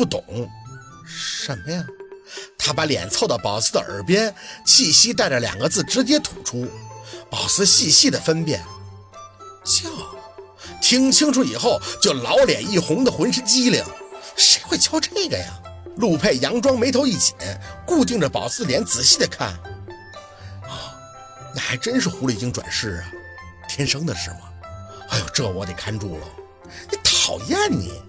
不懂什么呀？他把脸凑到宝四的耳边，气息带着两个字直接吐出。宝四细细的分辨，叫。听清楚以后就老脸一红的浑身机灵。谁会敲这个呀？陆佩佯装眉头一紧，固定着宝四脸仔细的看。啊，那还真是狐狸精转世啊！天生的是吗？哎呦，这我得看住了。你讨厌你，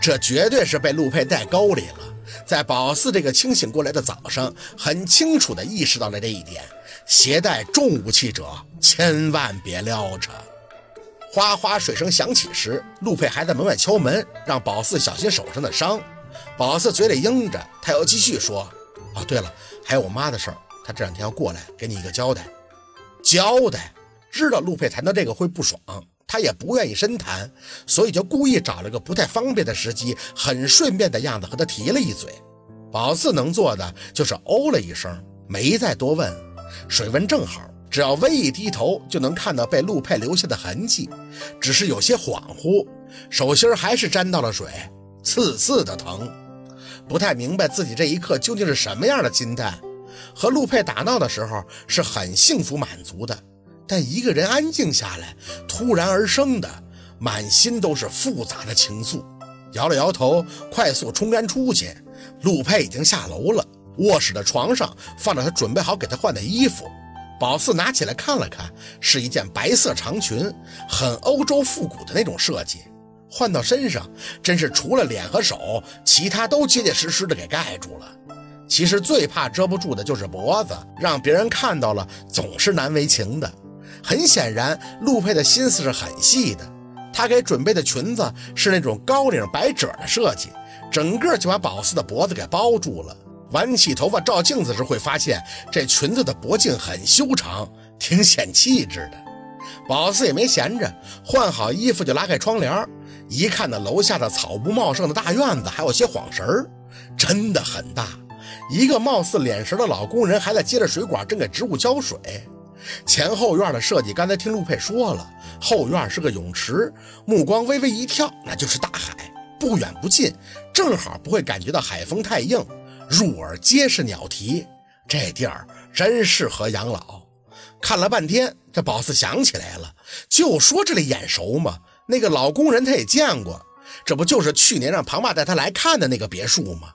这绝对是被陆佩带沟里了。在宝四这个清醒过来的早上，很清楚地意识到了这一点：携带重武器者千万别撩着。哗哗水声响起时，陆佩还在门外敲门，让宝四小心手上的伤。宝四嘴里应着，他又继续说：“哦，对了，还有我妈的事儿，她这两天要过来给你一个交代。”交代？知道陆佩谈到这个会不爽，他也不愿意深谈，所以就故意找了个不太方便的时机，很顺便的样子和他提了一嘴。宝四能做的就是哦了一声，没再多问。水温正好，只要微一低头，就能看到被陆佩留下的痕迹，只是有些恍惚，手心还是沾到了水，刺刺的疼。不太明白自己这一刻究竟是什么样的心态。和陆佩打闹的时候是很幸福满足的。但一个人安静下来，突然而生的，满心都是复杂的情愫。摇了摇头，快速冲干出去。陆佩已经下楼了，卧室的床上放着他准备好给他换的衣服。宝四拿起来看了看，是一件白色长裙，很欧洲复古的那种设计。换到身上，真是除了脸和手，其他都结结实实的给盖住了。其实最怕遮不住的就是脖子，让别人看到了总是难为情的。很显然，陆佩的心思是很细的。她给准备的裙子是那种高领百褶的设计，整个就把宝四的脖子给包住了。挽起头发照镜子时，会发现这裙子的脖颈很修长，挺显气质的。宝四也没闲着，换好衣服就拉开窗帘，一看到楼下的草木茂盛的大院子，还有些晃神儿，真的很大。一个貌似脸神的老工人还在接着水管，正给植物浇水。前后院的设计，刚才听陆佩说了，后院是个泳池，目光微微一跳，那就是大海，不远不近，正好不会感觉到海风太硬，入耳皆是鸟啼，这地儿真适合养老。看了半天，这宝四想起来了，就说这里眼熟嘛，那个老工人他也见过，这不就是去年让庞爸带他来看的那个别墅吗？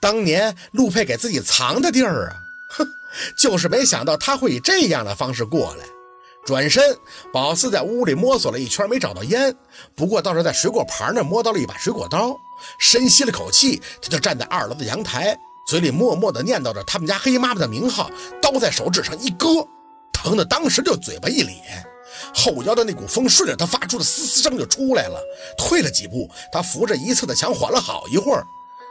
当年陆佩给自己藏的地儿啊。哼，就是没想到他会以这样的方式过来。转身，宝四在屋里摸索了一圈，没找到烟，不过倒是在水果盘那摸到了一把水果刀。深吸了口气，他就站在二楼的阳台，嘴里默默地念叨着他们家黑妈妈的名号。刀在手指上一割，疼的当时就嘴巴一咧，后腰的那股风顺着他发出的嘶嘶声就出来了。退了几步，他扶着一侧的墙缓了好一会儿，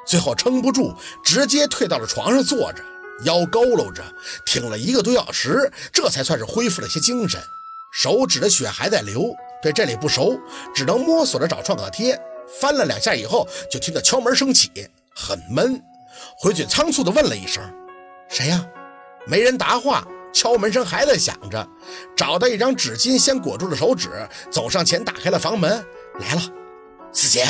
最后撑不住，直接退到了床上坐着。腰佝偻着，挺了一个多小时，这才算是恢复了些精神。手指的血还在流，对这里不熟，只能摸索着找创可贴。翻了两下以后，就听到敲门声起，很闷。回去仓促地问了一声：“谁呀？”没人答话，敲门声还在响着。找到一张纸巾，先裹住了手指，走上前打开了房门。来了，四姐。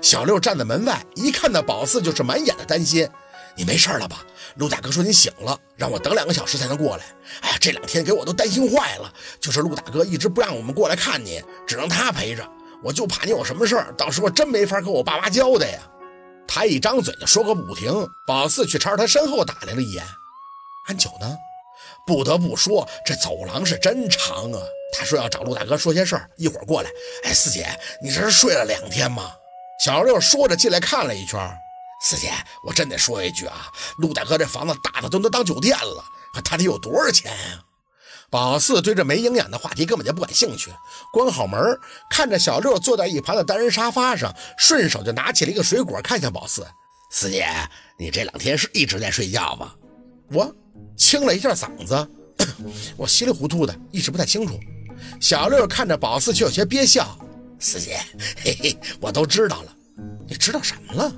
小六站在门外，一看到宝四，就是满眼的担心。你没事了吧？陆大哥说你醒了，让我等两个小时才能过来。哎呀，这两天给我都担心坏了。就是陆大哥一直不让我们过来看你，只能他陪着。我就怕你有什么事儿，到时候真没法跟我爸妈交代呀。他一张嘴就说个不停。宝四去朝他身后打量了一眼，安九呢？不得不说，这走廊是真长啊。他说要找陆大哥说些事儿，一会儿过来。哎，四姐，你这是睡了两天吗？小六说着进来看了一圈。四姐，我真得说一句啊，陆大哥这房子大的都能当酒店了，他得有多少钱呀？宝四对这没营养的话题根本就不感兴趣，关好门，看着小六坐在一旁的单人沙发上，顺手就拿起了一个水果，看向宝四。四姐，你这两天是一直在睡觉吗？我清了一下嗓子，我稀里糊涂的，一时不太清楚。小六看着宝四，却有些憋笑。四姐，嘿嘿，我都知道了。你知道什么了？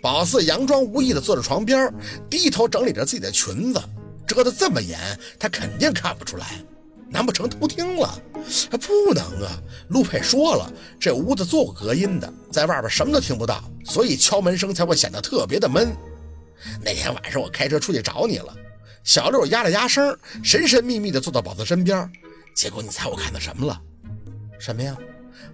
宝四佯装无意的坐在床边，低头整理着自己的裙子，遮得这么严，他肯定看不出来。难不成偷听了？不能啊！陆佩说了，这屋子做过隔音的，在外边什么都听不到，所以敲门声才会显得特别的闷。那天晚上我开车出去找你了，小六压了压声，神神秘秘地坐到宝四身边。结果你猜我看到什么了？什么呀？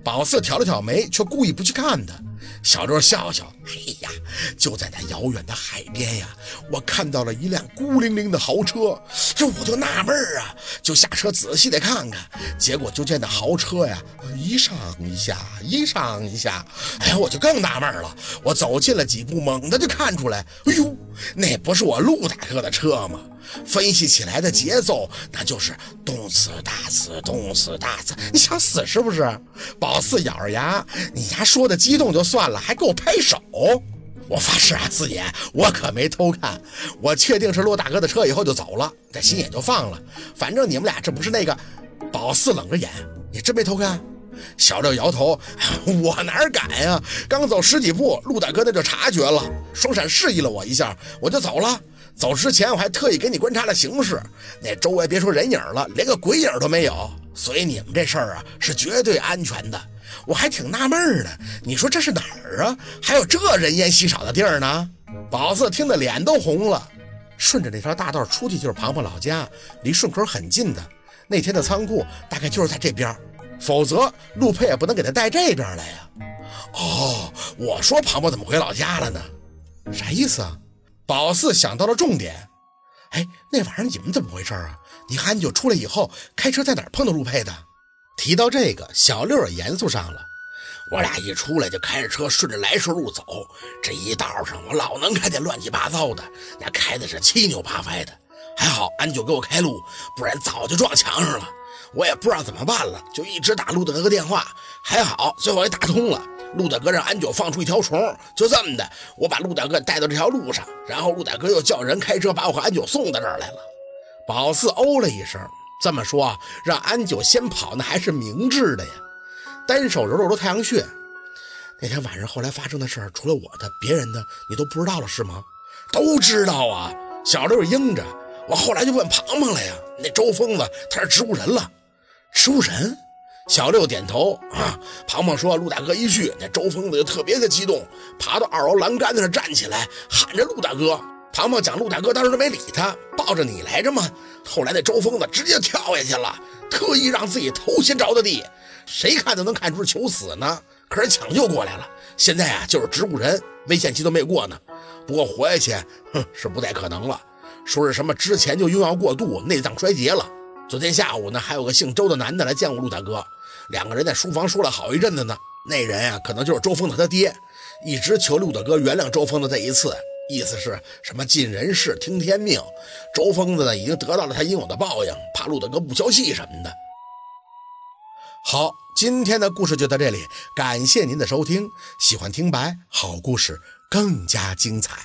宝四挑了挑眉，却故意不去看他。小六笑笑：“哎呀，就在那遥远的海边呀，我看到了一辆孤零零的豪车。这我就纳闷啊，就下车仔细的看看。结果就见那豪车呀，一上一下，一上一下。哎呀，我就更纳闷了。我走近了几步，猛地就看出来，哎呦，那不是我陆大哥的车吗？”分析起来的节奏，那就是动次打次，动次打次。你想死是不是？宝四咬着牙，你丫说的激动就算了，还给我拍手。我发誓啊，四爷，我可没偷看。我确定是陆大哥的车以后就走了，这心也就放了。反正你们俩这不是那个。宝四冷着眼，你真没偷看？小六摇头，我哪敢呀？刚走十几步，陆大哥那就察觉了，双闪示意了我一下，我就走了。走之前我还特意给你观察了形势，那周围别说人影了，连个鬼影都没有，所以你们这事儿啊是绝对安全的。我还挺纳闷呢，你说这是哪儿啊？还有这人烟稀少的地儿呢？宝四听得脸都红了。顺着那条大道出去就是庞庞老家，离顺口很近的。那天的仓库大概就是在这边，否则陆佩也不能给他带这边来呀。哦，我说庞博怎么回老家了呢？啥意思啊？宝四想到了重点，哎，那晚上你们怎么回事啊？你和安九出来以后，开车在哪儿碰到陆佩的？提到这个，小六也严肃上了。我俩一出来就开着车顺着来时路走，这一道上我老能看见乱七八糟的，那开的是七扭八歪的。还好安九给我开路，不然早就撞墙上了。我也不知道怎么办了，就一直打陆大哥电话，还好最后也打通了。陆大哥让安九放出一条虫，就这么的，我把陆大哥带到这条路上，然后陆大哥又叫人开车把我和安九送到这儿来了。宝四哦了一声，这么说，让安九先跑，那还是明智的呀。单手揉揉太阳穴。那天晚上后来发生的事，除了我的，别人的你都不知道了是吗？都知道啊。小六应着，我后来就问庞庞了呀。那周疯子他是植物人了，植物人。小六点头啊，庞庞说：“陆大哥一去，那周疯子就特别的激动，爬到二楼栏杆子上站起来，喊着陆大哥。庞庞讲陆大哥当时都没理他，抱着你来着吗？后来那周疯子直接跳下去了，特意让自己头先着的地，谁看都能看出是求死呢。可是抢救过来了，现在啊就是植物人，危险期都没过呢。不过活下去，哼，是不太可能了。说是什么之前就用药过度，内脏衰竭了。昨天下午呢，还有个姓周的男的来见过陆大哥。”两个人在书房说了好一阵子呢，那人啊，可能就是周峰的他爹，一直求陆大哥原谅周峰的这一次，意思是什么尽人事听天命。周疯子呢，已经得到了他应有的报应，怕陆大哥不消气什么的。好，今天的故事就到这里，感谢您的收听，喜欢听白好故事更加精彩。